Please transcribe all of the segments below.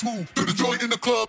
smooth to the joint in the club.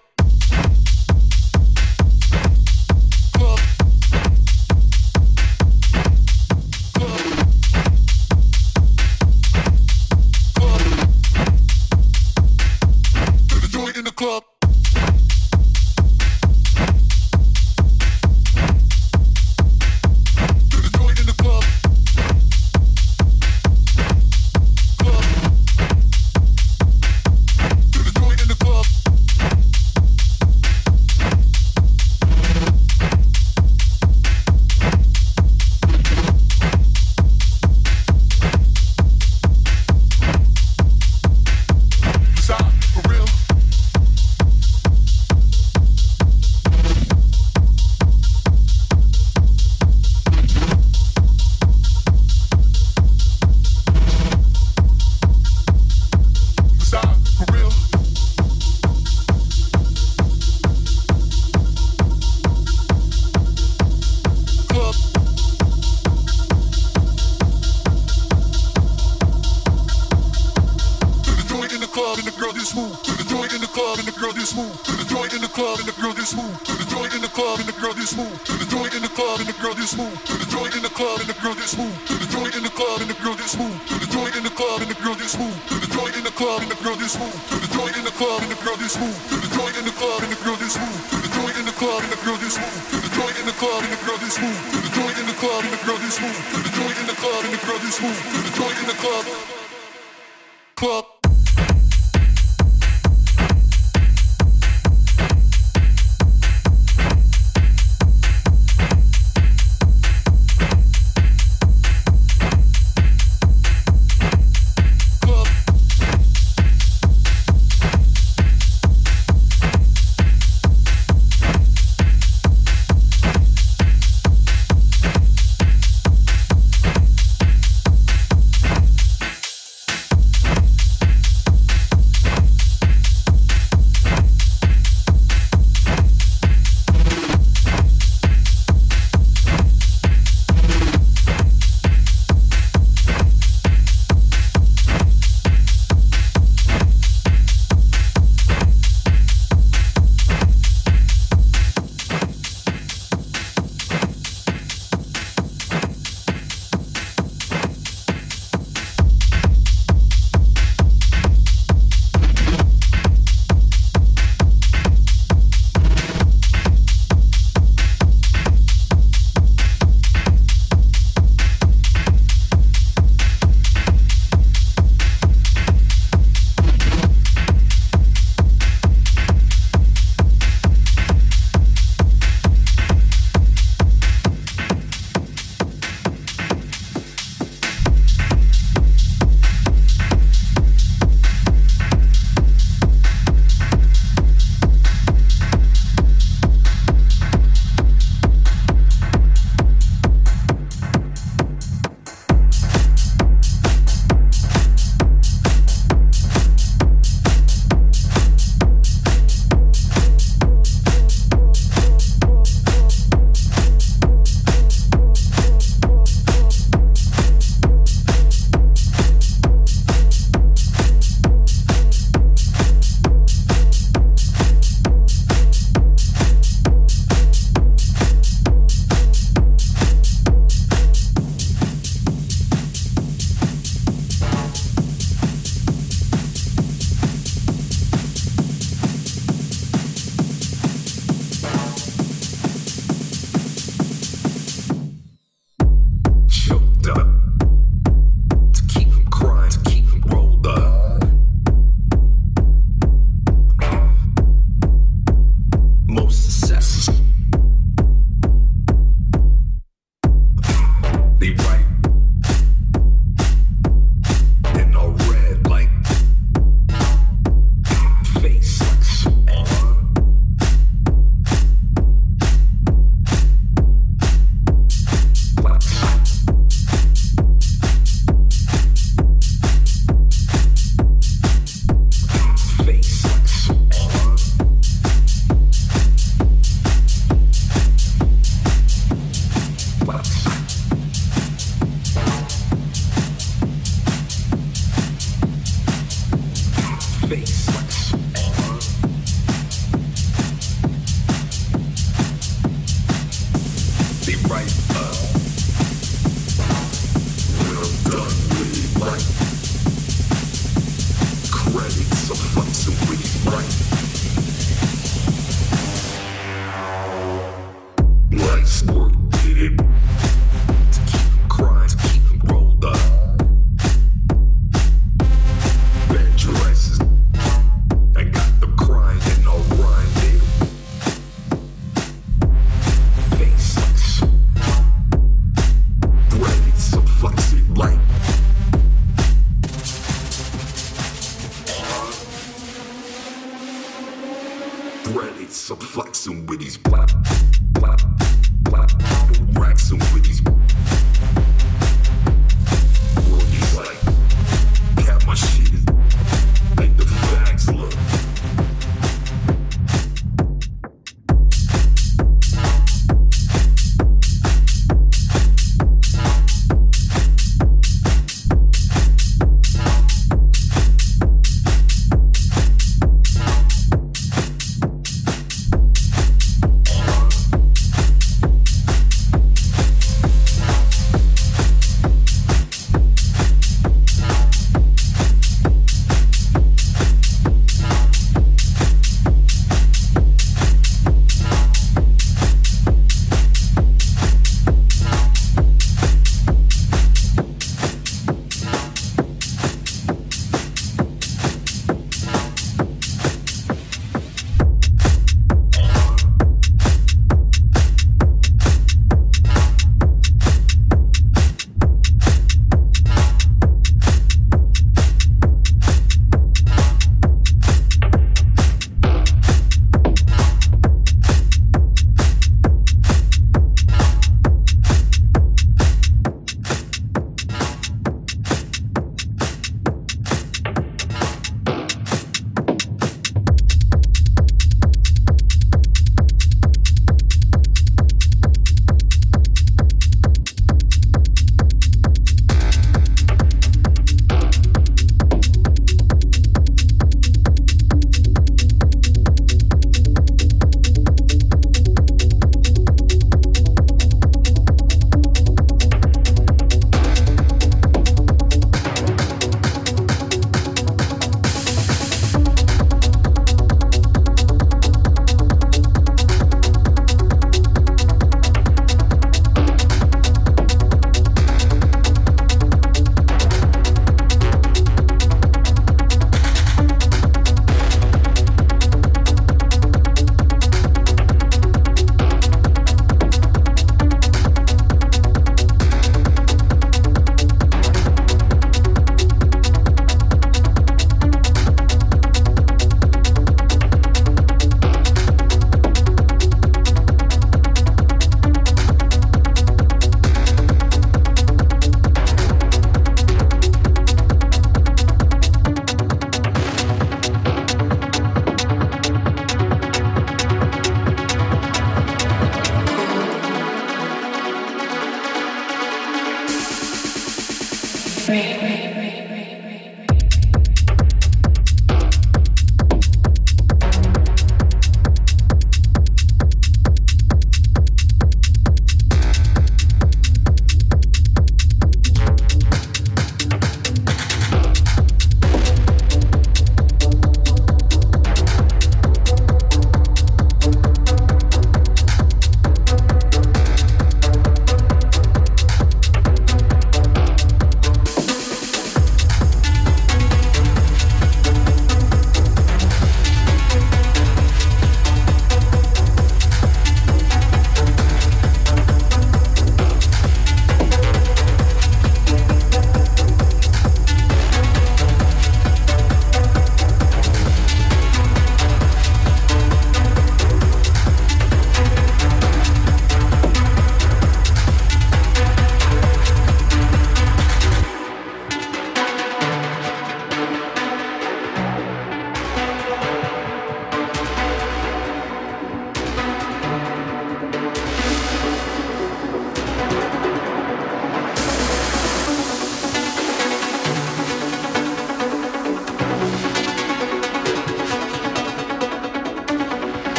Rap some with these